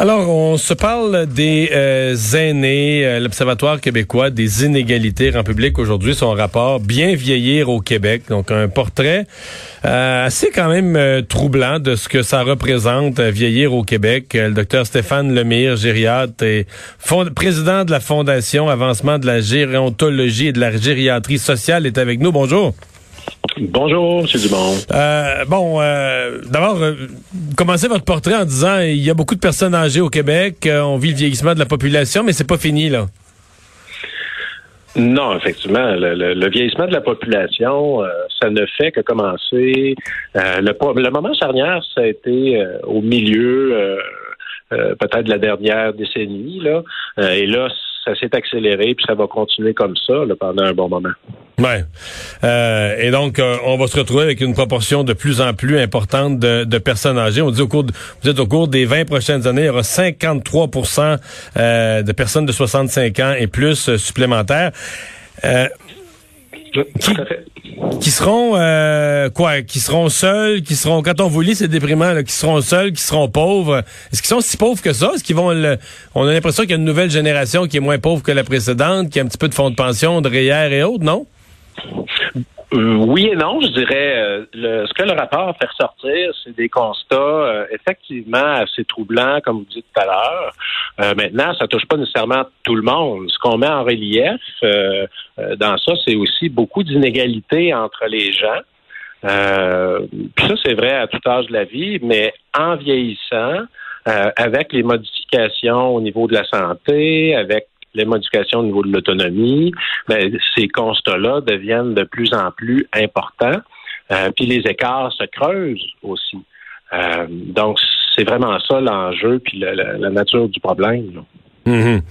Alors, on se parle des euh, aînés. Euh, L'Observatoire québécois des inégalités en public aujourd'hui son rapport Bien vieillir au Québec. Donc, un portrait euh, assez quand même troublant de ce que ça représente vieillir au Québec. le docteur Stéphane Lemire, gériatre et président de la Fondation Avancement de la gérontologie et de la gériatrie sociale est avec nous. Bonjour. Bonjour, M. Dumont. Euh, bon, euh, d'abord, euh, commencez votre portrait en disant il y a beaucoup de personnes âgées au Québec, on vit le vieillissement de la population, mais c'est pas fini, là. Non, effectivement, le, vieillissement de la population, ça ne fait que commencer. le, le moment charnière, ça a été au milieu, peut-être de la dernière décennie, là, et là, ça s'est accéléré, puis ça va continuer comme ça pendant un bon moment. Ouais. Euh, et donc, euh, on va se retrouver avec une proportion de plus en plus importante de, personnes âgées. On dit au cours, de, vous êtes au cours des 20 prochaines années, il y aura 53% euh, de personnes de 65 ans et plus supplémentaires qui, seront euh, quoi Qui seront seuls Qui seront quand on vous lit c'est déprimant qui seront seuls, qui seront pauvres. Est-ce qu'ils sont si pauvres que ça? Est-ce qu'ils vont On a l'impression qu'il y a une nouvelle génération qui est moins pauvre que la précédente, qui a un petit peu de fonds de pension, de REER et autres, non? Euh, oui et non, je dirais. Euh, ce que le rapport fait ressortir, c'est des constats euh, effectivement assez troublants, comme vous dites tout à l'heure. maintenant, ça touche pas nécessairement tout le monde. Ce qu'on met en relief dans ça, c'est aussi beaucoup d'inégalités entre les gens. puis ça, c'est vrai à tout âge de la vie, mais en vieillissant, avec les modifications au niveau de la santé, avec les modifications au niveau de l'autonomie, ben, ces constats-là deviennent de plus en plus importants. Euh, puis les écarts se creusent aussi. Euh, donc, c'est vraiment ça l'enjeu, puis la, nature du problème. Mm-hmm.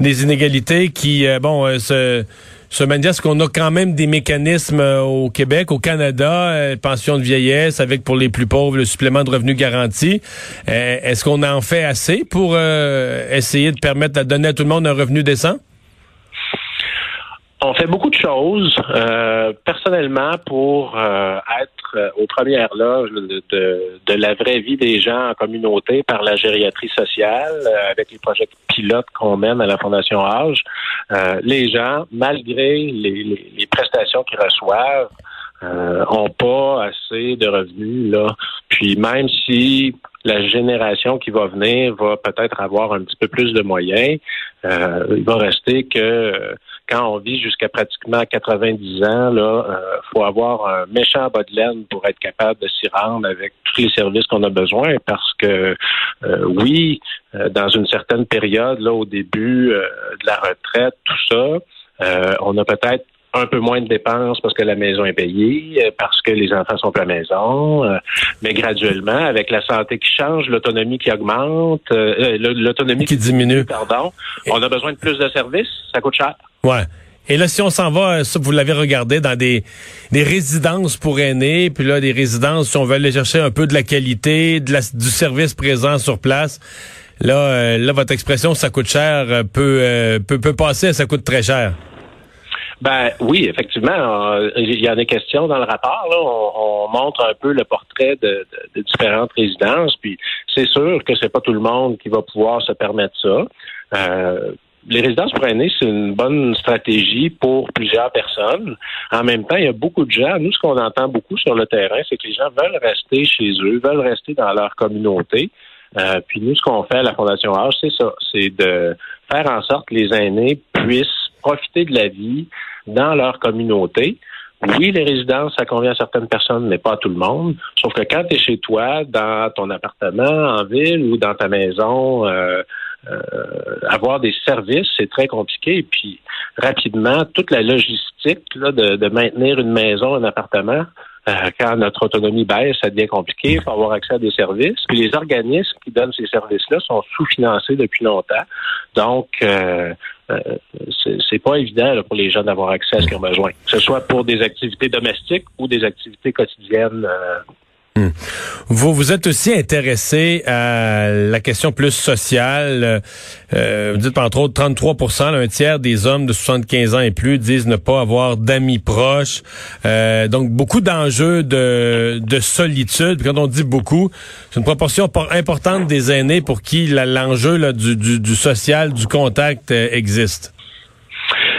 Des inégalités qui, euh, bon, se ce est-ce qu'on a quand même des mécanismes euh, au Québec, au Canada, euh, pension de vieillesse avec pour les plus pauvres le supplément de revenus garanti? Euh, est-ce qu'on en fait assez pour essayer de permettre de donner à tout le monde un revenu décent? On fait beaucoup de choses. Euh, personnellement, pour euh, être euh, aux premières loges de, la vraie vie des gens en communauté par la gériatrie sociale, avec les projets pilotes qu'on mène à la Fondation Âge, les gens, malgré les, les, prestations qu'ils reçoivent, euh, ont pas assez de revenus là. Puis même si la génération qui va venir va peut-être avoir un petit peu plus de moyens, euh, il va rester que quand on vit jusqu'à pratiquement 90 ans, là, euh, faut avoir un méchant bas de laine pour être capable de s'y rendre avec tous les services qu'on a besoin, parce que euh, oui, euh, dans une certaine période, là, au début euh, de la retraite, tout ça, on a peut-être un peu moins de dépenses parce que la maison est payée, parce que les enfants sont à la maison, mais graduellement, avec la santé qui change, l'autonomie qui augmente, l'autonomie qui diminue, pardon, on a besoin de plus de services, ça coûte cher. Ouais. Et là, si on s'en va, ça, vous l'avez regardé dans des, des résidences pour aînés, puis là, des résidences, si on veut aller chercher un peu de la qualité, de la, du service présent sur place, là, euh, là, votre expression, ça coûte cher, euh, peut, euh, peut, peut passer, ça coûte très cher. Ben oui, effectivement, il y en a question dans le rapport. Là, on, montre un peu le portrait de, de, différentes résidences, puis c'est sûr que c'est pas tout le monde qui va pouvoir se permettre ça. Euh, les résidences pour aînés, c'est une bonne stratégie pour plusieurs personnes. En même temps, il y a beaucoup de gens, nous, ce qu'on entend beaucoup sur le terrain, c'est que les gens veulent rester chez eux, veulent rester dans leur communauté. Euh, puis nous, ce qu'on fait à la Fondation Âge, c'est ça, c'est de faire en sorte que les aînés puissent profiter de la vie dans leur communauté. Oui, les résidences, ça convient à certaines personnes, mais pas à tout le monde. Sauf que quand tu es chez toi, dans ton appartement en ville ou dans ta maison euh, avoir des services, c'est très compliqué. Puis rapidement, toute la logistique là, de, maintenir une maison, un appartement, euh, quand notre autonomie baisse, ça devient compliqué. Il faut avoir accès à des services. Puis les organismes qui donnent ces services-là sont sous-financés depuis longtemps. Donc, euh, euh c'est pas évident pour les gens d'avoir accès à ce qu'ils ont besoin, que ce soit pour des activités domestiques ou des activités quotidiennes Hmm. Vous vous êtes aussi intéressé à la question plus sociale. Euh, vous dites entre autres 33% un tiers des hommes de 75 ans et plus disent ne pas avoir d'amis proches. Euh, donc beaucoup d'enjeux de, de solitude. quand on dit beaucoup, c'est une proportion importante des aînés pour qui l'enjeu du, du, du, social, du contact euh, existe.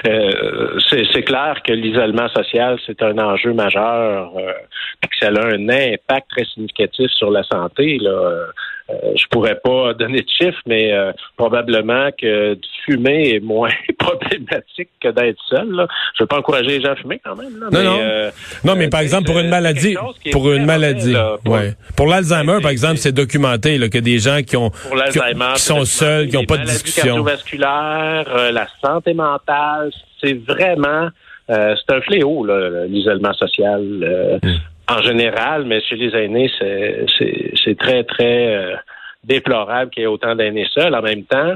Euh, c'est clair que l'isolement social, c'est un enjeu majeur, euh, que ça a un impact très significatif sur la santé. Là. Euh, je pourrais pas donner de chiffres, mais euh, probablement que de fumer est moins problématique que d'être seul. Là. Je veux pas encourager les gens à fumer quand même. Là, non, mais, non. Euh, non, mais par exemple pour une maladie, pour une maladie, pour, ouais. pour l'Alzheimer, par exemple, c'est documenté là, que des gens qui ont qui, sont seuls, qui n'ont pas de discussion. cardiovasculaire, la santé mentale, c'est vraiment c'est un fléau l'isolement social. Mm en général, mais chez les aînés, c'est très, très euh, déplorable qu'il y ait autant d'aînés seuls. En même temps,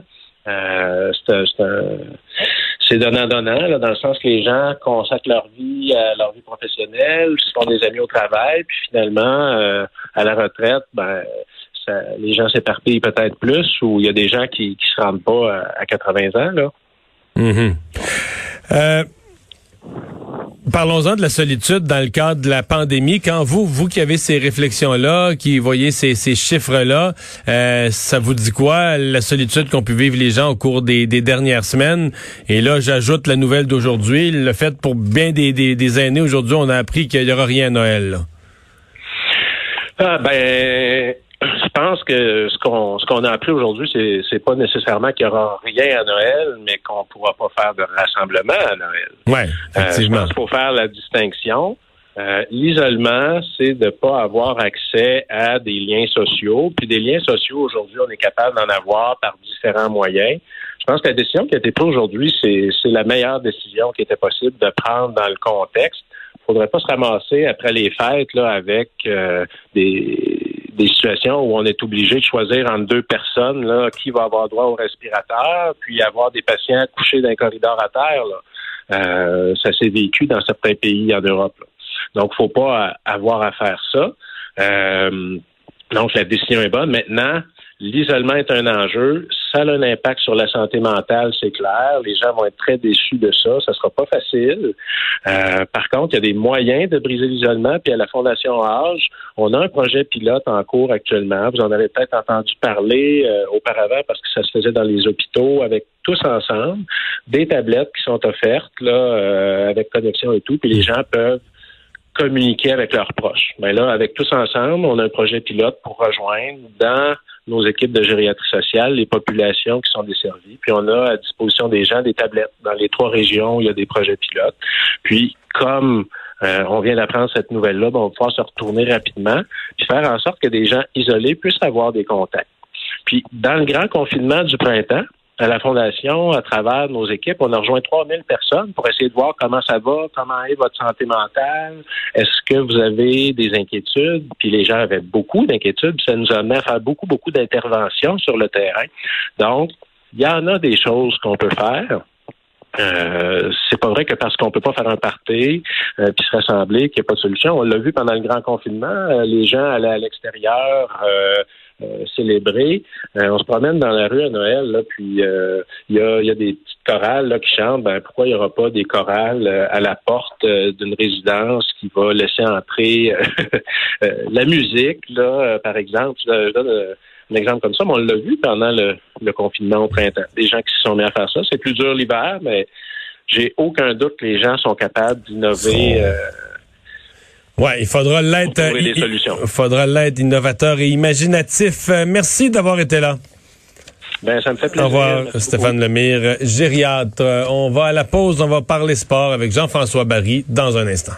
euh, c'est donnant-donnant, dans le sens que les gens consacrent leur vie à leur vie professionnelle, se font des amis au travail, puis finalement, euh, à la retraite, ben, les gens s'éparpillent peut-être plus, ou il y a des gens qui ne se rendent pas à, 80 ans. Là. Mm-hmm. Parlons-en de la solitude dans le cadre de la pandémie. Quand vous, vous qui avez ces réflexions-là, qui voyez ces, ces chiffres-là, euh, ça vous dit quoi, la solitude qu'ont pu vivre les gens au cours des, des dernières semaines? Et là, j'ajoute la nouvelle d'aujourd'hui, le fait pour bien des, des, aînés, aujourd'hui, on a appris qu'il n'y aura rien à Noël. Ah, ben, pense que ce qu'on ce qu'on a appris aujourd'hui, c'est c'est pas nécessairement qu'il y aura rien à Noël, mais qu'on pourra pas faire de rassemblement à Noël. Ouais, effectivement. Euh, je pense qu'il faut faire la distinction. Euh, L'isolement, c'est de pas avoir accès à des liens sociaux. Puis des liens sociaux, aujourd'hui, on est capable d'en avoir par différents moyens. Je pense que la décision qui a été prise aujourd'hui, c'est la meilleure décision qui était possible de prendre dans le contexte. Il faudrait pas se ramasser après les fêtes là avec euh, des des situations où on est obligé de choisir entre deux personnes là, qui va avoir droit au respirateur, puis avoir des patients couchés dans un corridor à terre. Là. Euh, ça s'est vécu dans certains pays en Europe. Là. Donc, faut pas avoir à faire ça. Euh, donc, la décision est bonne. Maintenant, L'isolement est un enjeu. Ça a un impact sur la santé mentale, c'est clair. Les gens vont être très déçus de ça. Ça sera pas facile. Euh, par contre, il y a des moyens de briser l'isolement. Puis à la Fondation Âge, on a un projet pilote en cours actuellement. Vous en avez peut-être entendu parler euh, auparavant parce que ça se faisait dans les hôpitaux avec tous ensemble. Des tablettes qui sont offertes là euh, avec connexion et tout. Puis les gens peuvent communiquer avec leurs proches. Mais là, avec tous ensemble, on a un projet pilote pour rejoindre dans nos équipes de gériatrie sociale, les populations qui sont desservies. Puis on a à disposition des gens des tablettes. Dans les trois régions, il y a des projets pilotes. Puis comme euh, on vient d'apprendre cette nouvelle-là, ben, on va pouvoir se retourner rapidement puis faire en sorte que des gens isolés puissent avoir des contacts. Puis dans le grand confinement du printemps, à la Fondation, à travers nos équipes, on a rejoint 3000 personnes pour essayer de voir comment ça va, comment est votre santé mentale, est-ce que vous avez des inquiétudes, puis les gens avaient beaucoup d'inquiétudes, ça nous a à faire beaucoup, beaucoup d'interventions sur le terrain. Donc, il y en a des choses qu'on peut faire. Euh, c'est pas vrai que parce qu'on peut pas faire un party euh, puis se rassembler qu'il n'y a pas de solution. On l'a vu pendant le grand confinement, euh, les gens allaient à l'extérieur euh, euh, célébrer. On se promène dans la rue à Noël, là, puis euh, il y, a, y, a, des petites chorales là, qui chantent. Ben, pourquoi il n'y aura pas des chorales à la porte d'une résidence qui va laisser entrer la musique, là, par exemple? Je donne un exemple comme ça, mais on l'a vu pendant le, le, confinement au printemps. Des gens qui se sont mis à faire ça. C'est plus dur l'hiver, mais j'ai aucun doute que les gens sont capables d'innover. Ouais, il faudra l'être. Il faudra l'être innovateur et imaginatif. Euh, merci d'avoir été là. Ben, ça me fait plaisir. Au revoir, Stéphane Lemire, gériatre. On va à la pause, on va parler sport avec Jean-François Barry dans un instant.